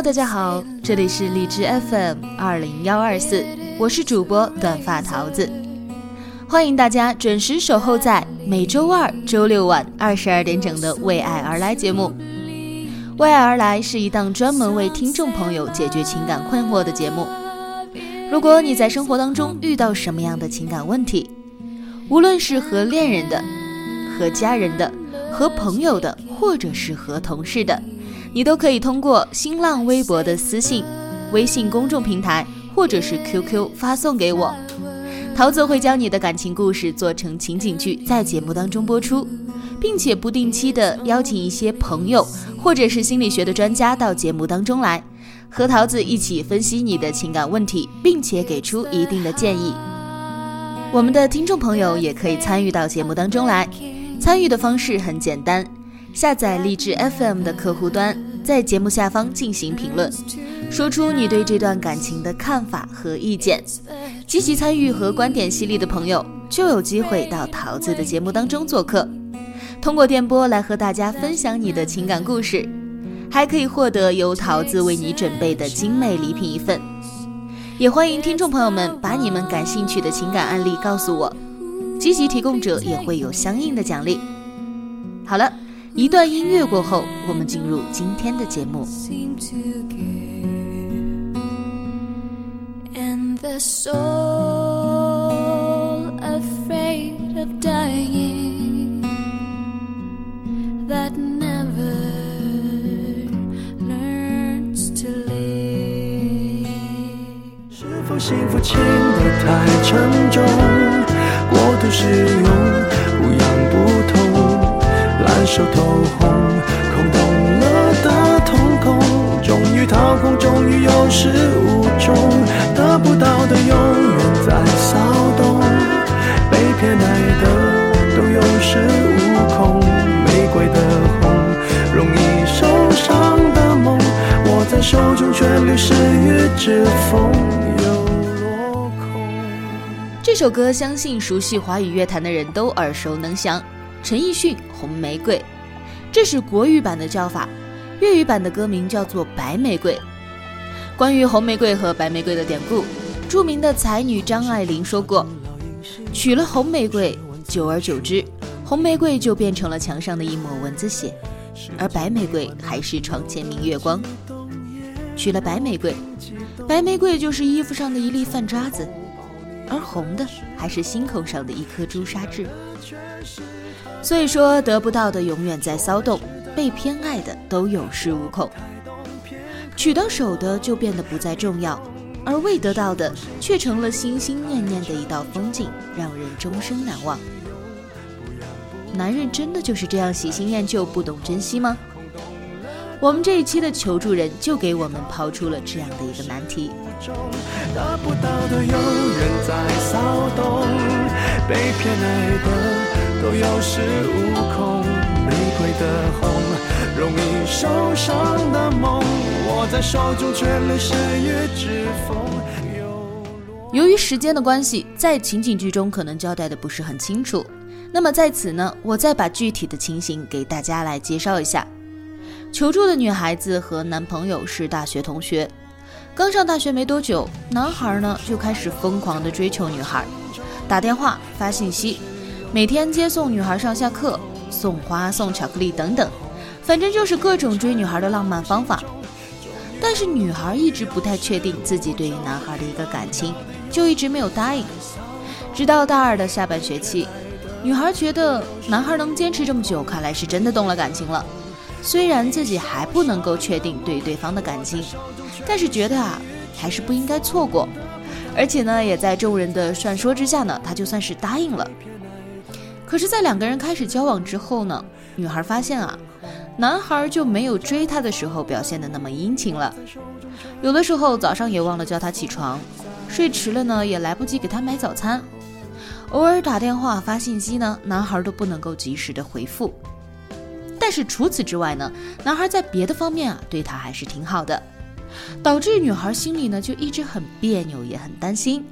大家好，这里是荔枝 FM 二零幺二四，我是主播短发桃子，欢迎大家准时守候在每周二、周六晚二十二点整的《为爱而来》节目。《为爱而来》是一档专门为听众朋友解决情感困惑的节目。如果你在生活当中遇到什么样的情感问题，无论是和恋人的、和家人的、和朋友的，或者是和同事的。你都可以通过新浪微博的私信、微信公众平台或者是 QQ 发送给我，桃子会将你的感情故事做成情景剧，在节目当中播出，并且不定期的邀请一些朋友或者是心理学的专家到节目当中来，和桃子一起分析你的情感问题，并且给出一定的建议。我们的听众朋友也可以参与到节目当中来，参与的方式很简单。下载励志 FM 的客户端，在节目下方进行评论，说出你对这段感情的看法和意见。积极参与和观点犀利的朋友，就有机会到桃子的节目当中做客，通过电波来和大家分享你的情感故事，还可以获得由桃子为你准备的精美礼品一份。也欢迎听众朋友们把你们感兴趣的情感案例告诉我，积极提供者也会有相应的奖励。好了。一段音乐过后，我们进入今天的节目。是否幸福轻得太沉重？过度使用。烂熟透红，空洞了的瞳孔，终于掏空，终于有始无终，得不到的永远在骚动，被偏爱的都有恃无恐，玫瑰的红，容易受伤的梦，握在手中却流失于指缝，又落空。这首歌，相信熟悉华语乐坛的人都耳熟能详。陈奕迅《红玫瑰》，这是国语版的叫法，粤语版的歌名叫做《白玫瑰》。关于红玫瑰和白玫瑰的典故，著名的才女张爱玲说过：“娶了红玫瑰，久而久之，红玫瑰就变成了墙上的一抹蚊子血，而白玫瑰还是床前明月光。娶了白玫瑰，白玫瑰就是衣服上的一粒饭渣子，而红的还是心口上的一颗朱砂痣。”所以说，得不到的永远在骚动，被偏爱的都有恃无恐，取到手的就变得不再重要，而未得到的却成了心心念念的一道风景，让人终生难忘。男人真的就是这样喜新厌旧、不懂珍惜吗？我们这一期的求助人就给我们抛出了这样的一个难题。得不到的永远在骚动，被偏爱的都有恃无恐。玫瑰的红，容易受伤的梦，握在手中却流失于指缝。由于时间的关系，在情景剧中可能交代的不是很清楚，那么在此呢，我再把具体的情形给大家来介绍一下。求助的女孩子和男朋友是大学同学，刚上大学没多久，男孩呢就开始疯狂的追求女孩，打电话、发信息，每天接送女孩上下课，送花、送巧克力等等，反正就是各种追女孩的浪漫方法。但是女孩一直不太确定自己对于男孩的一个感情，就一直没有答应。直到大二的下半学期，女孩觉得男孩能坚持这么久，看来是真的动了感情了。虽然自己还不能够确定对对方的感情，但是觉得啊，还是不应该错过。而且呢，也在众人的劝说之下呢，她就算是答应了。可是，在两个人开始交往之后呢，女孩发现啊，男孩就没有追她的时候表现的那么殷勤了。有的时候早上也忘了叫她起床，睡迟了呢，也来不及给她买早餐。偶尔打电话发信息呢，男孩都不能够及时的回复。但是除此之外呢，男孩在别的方面啊，对她还是挺好的，导致女孩心里呢就一直很别扭，也很担心。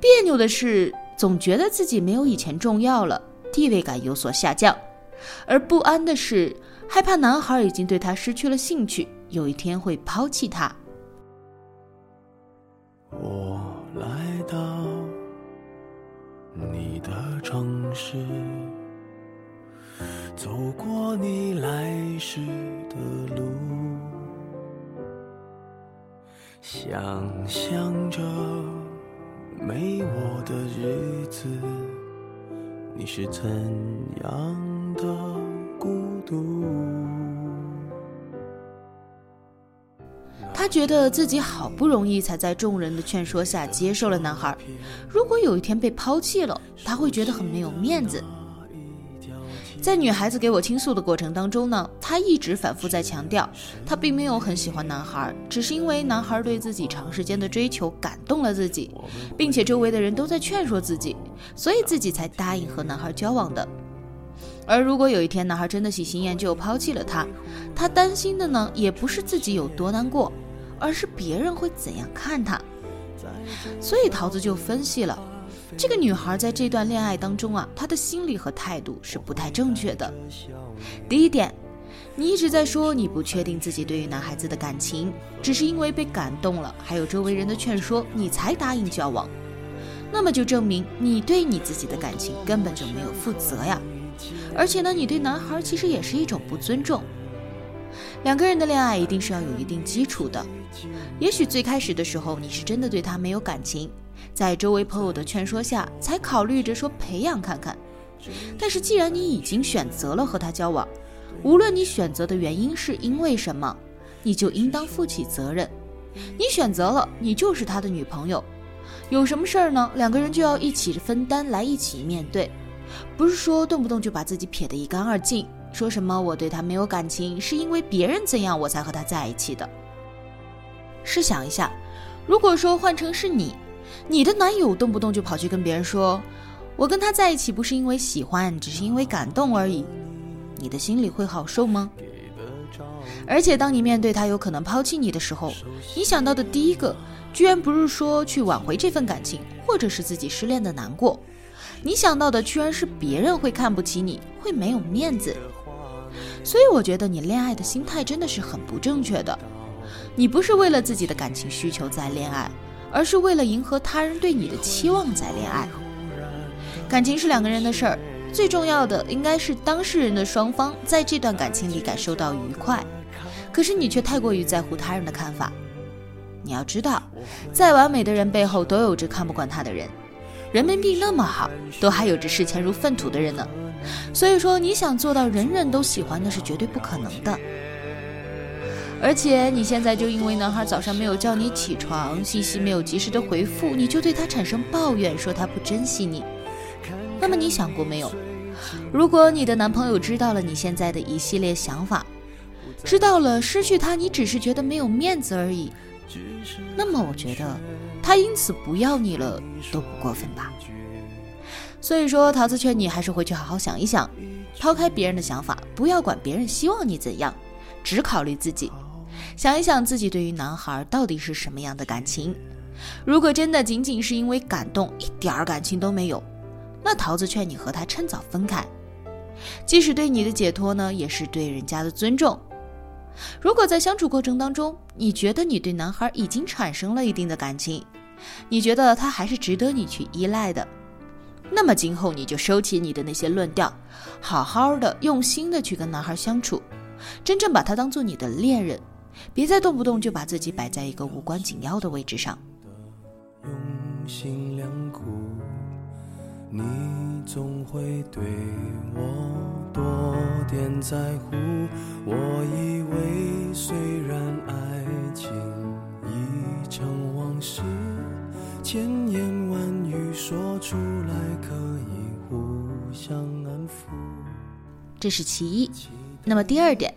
别扭的是，总觉得自己没有以前重要了，地位感有所下降；而不安的是，害怕男孩已经对她失去了兴趣，有一天会抛弃她。我来到你的城市。走过你来时的路，想象着没我的日子，你是怎样的孤独？他觉得自己好不容易才在众人的劝说下接受了男孩，如果有一天被抛弃了，他会觉得很没有面子。在女孩子给我倾诉的过程当中呢，她一直反复在强调，她并没有很喜欢男孩，只是因为男孩对自己长时间的追求感动了自己，并且周围的人都在劝说自己，所以自己才答应和男孩交往的。而如果有一天男孩真的喜新厌旧抛弃了她，她担心的呢，也不是自己有多难过，而是别人会怎样看她。所以桃子就分析了。这个女孩在这段恋爱当中啊，她的心理和态度是不太正确的。第一点，你一直在说你不确定自己对于男孩子的感情，只是因为被感动了，还有周围人的劝说，你才答应交往。那么就证明你对你自己的感情根本就没有负责呀。而且呢，你对男孩其实也是一种不尊重。两个人的恋爱一定是要有一定基础的。也许最开始的时候，你是真的对他没有感情。在周围朋友的劝说下，才考虑着说培养看看。但是既然你已经选择了和他交往，无论你选择的原因是因为什么，你就应当负起责任。你选择了，你就是他的女朋友。有什么事儿呢？两个人就要一起分担，来一起面对，不是说动不动就把自己撇得一干二净，说什么我对他没有感情，是因为别人怎样我才和他在一起的。试想一下，如果说换成是你。你的男友动不动就跑去跟别人说：“我跟他在一起不是因为喜欢，只是因为感动而已。”你的心里会好受吗？而且当你面对他有可能抛弃你的时候，你想到的第一个，居然不是说去挽回这份感情，或者是自己失恋的难过，你想到的居然是别人会看不起你，会没有面子。所以我觉得你恋爱的心态真的是很不正确的。你不是为了自己的感情需求在恋爱。而是为了迎合他人对你的期望在恋爱。感情是两个人的事儿，最重要的应该是当事人的双方在这段感情里感受到愉快。可是你却太过于在乎他人的看法。你要知道，再完美的人背后都有着看不惯他的人。人民币那么好，都还有着视钱如粪土的人呢。所以说，你想做到人人都喜欢，那是绝对不可能的。而且你现在就因为男孩早上没有叫你起床，信息没有及时的回复，你就对他产生抱怨，说他不珍惜你。那么你想过没有？如果你的男朋友知道了你现在的一系列想法，知道了失去他你只是觉得没有面子而已，那么我觉得他因此不要你了都不过分吧。所以说，桃子劝你还是回去好好想一想，抛开别人的想法，不要管别人希望你怎样，只考虑自己。想一想自己对于男孩到底是什么样的感情？如果真的仅仅是因为感动，一点儿感情都没有，那桃子劝你和他趁早分开。即使对你的解脱呢，也是对人家的尊重。如果在相处过程当中，你觉得你对男孩已经产生了一定的感情，你觉得他还是值得你去依赖的，那么今后你就收起你的那些论调，好好的、用心的去跟男孩相处，真正把他当做你的恋人，别再动不动就把自己摆在一个无关紧要的位置上。用心良苦，你总会对我多点在乎。我以为虽然爱情已成往事，千言万语说出来可以互相安抚。这是其一。那么第二点，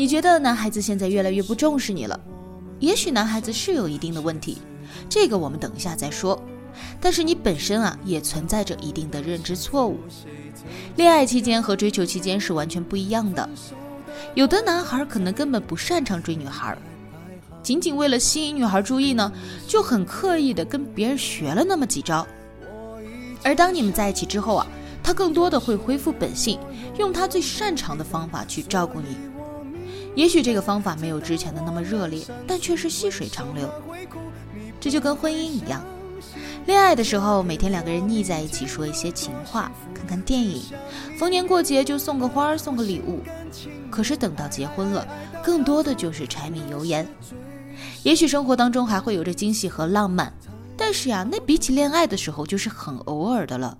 你觉得男孩子现在越来越不重视你了？也许男孩子是有一定的问题，这个我们等一下再说。但是你本身啊，也存在着一定的认知错误。恋爱期间和追求期间是完全不一样的。有的男孩可能根本不擅长追女孩，仅仅为了吸引女孩注意呢，就很刻意的跟别人学了那么几招。而当你们在一起之后啊，他更多的会恢复本性，用他最擅长的方法去照顾你。也许这个方法没有之前的那么热烈，但却是细水长流。这就跟婚姻一样，恋爱的时候每天两个人腻在一起，说一些情话，看看电影，逢年过节就送个花，送个礼物。可是等到结婚了，更多的就是柴米油盐。也许生活当中还会有着惊喜和浪漫，但是呀，那比起恋爱的时候就是很偶尔的了。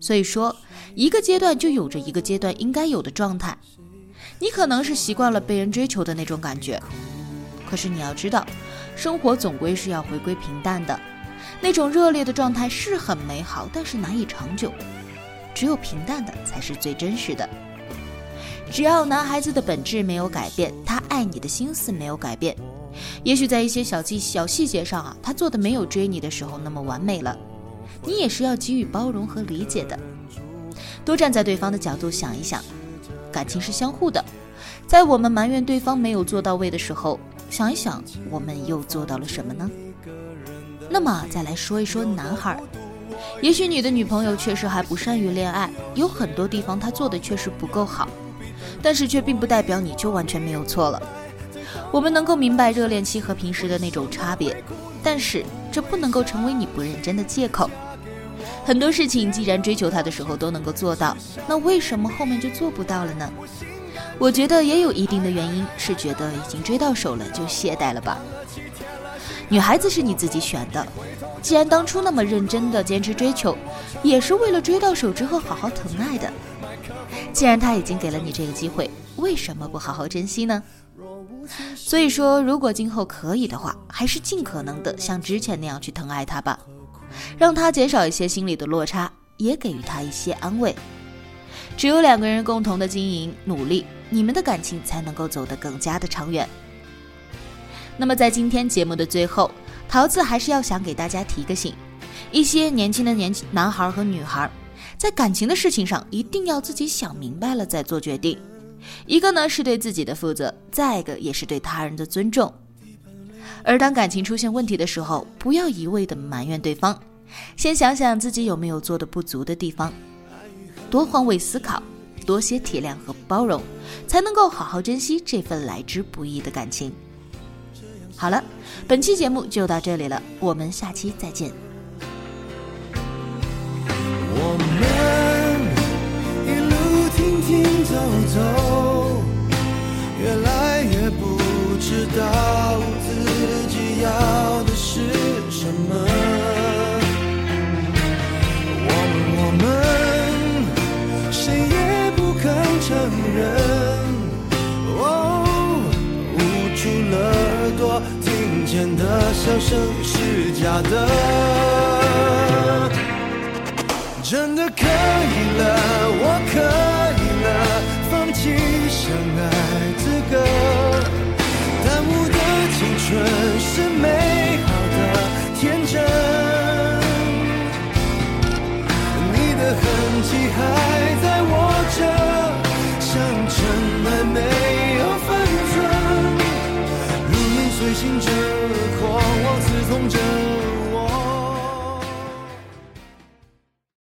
所以说，一个阶段就有着一个阶段应该有的状态。你可能是习惯了被人追求的那种感觉，可是你要知道，生活总归是要回归平淡的。那种热烈的状态是很美好，但是难以长久。只有平淡的才是最真实的。只要男孩子的本质没有改变，他爱你的心思没有改变，也许在一些小细小细节上啊，他做的没有追你的时候那么完美了，你也是要给予包容和理解的。多站在对方的角度想一想。感情是相互的，在我们埋怨对方没有做到位的时候，想一想我们又做到了什么呢？那么再来说一说男孩，也许你的女朋友确实还不善于恋爱，有很多地方她做的确实不够好，但是却并不代表你就完全没有错了。我们能够明白热恋期和平时的那种差别，但是这不能够成为你不认真的借口。很多事情，既然追求他的时候都能够做到，那为什么后面就做不到了呢？我觉得也有一定的原因，是觉得已经追到手了就懈怠了吧。女孩子是你自己选的，既然当初那么认真的坚持追求，也是为了追到手之后好好疼爱的。既然他已经给了你这个机会，为什么不好好珍惜呢？所以说，如果今后可以的话，还是尽可能的像之前那样去疼爱他吧。让他减少一些心理的落差，也给予他一些安慰。只有两个人共同的经营努力，你们的感情才能够走得更加的长远。那么在今天节目的最后，桃子还是要想给大家提个醒：一些年轻的年轻男孩和女孩，在感情的事情上一定要自己想明白了再做决定。一个呢是对自己的负责，再一个也是对他人的尊重。而当感情出现问题的时候，不要一味的埋怨对方，先想想自己有没有做的不足的地方，多换位思考，多些体谅和包容，才能够好好珍惜这份来之不易的感情。好了，本期节目就到这里了，我们下期再见。我们一路走走，笑声是假的。真的可以了，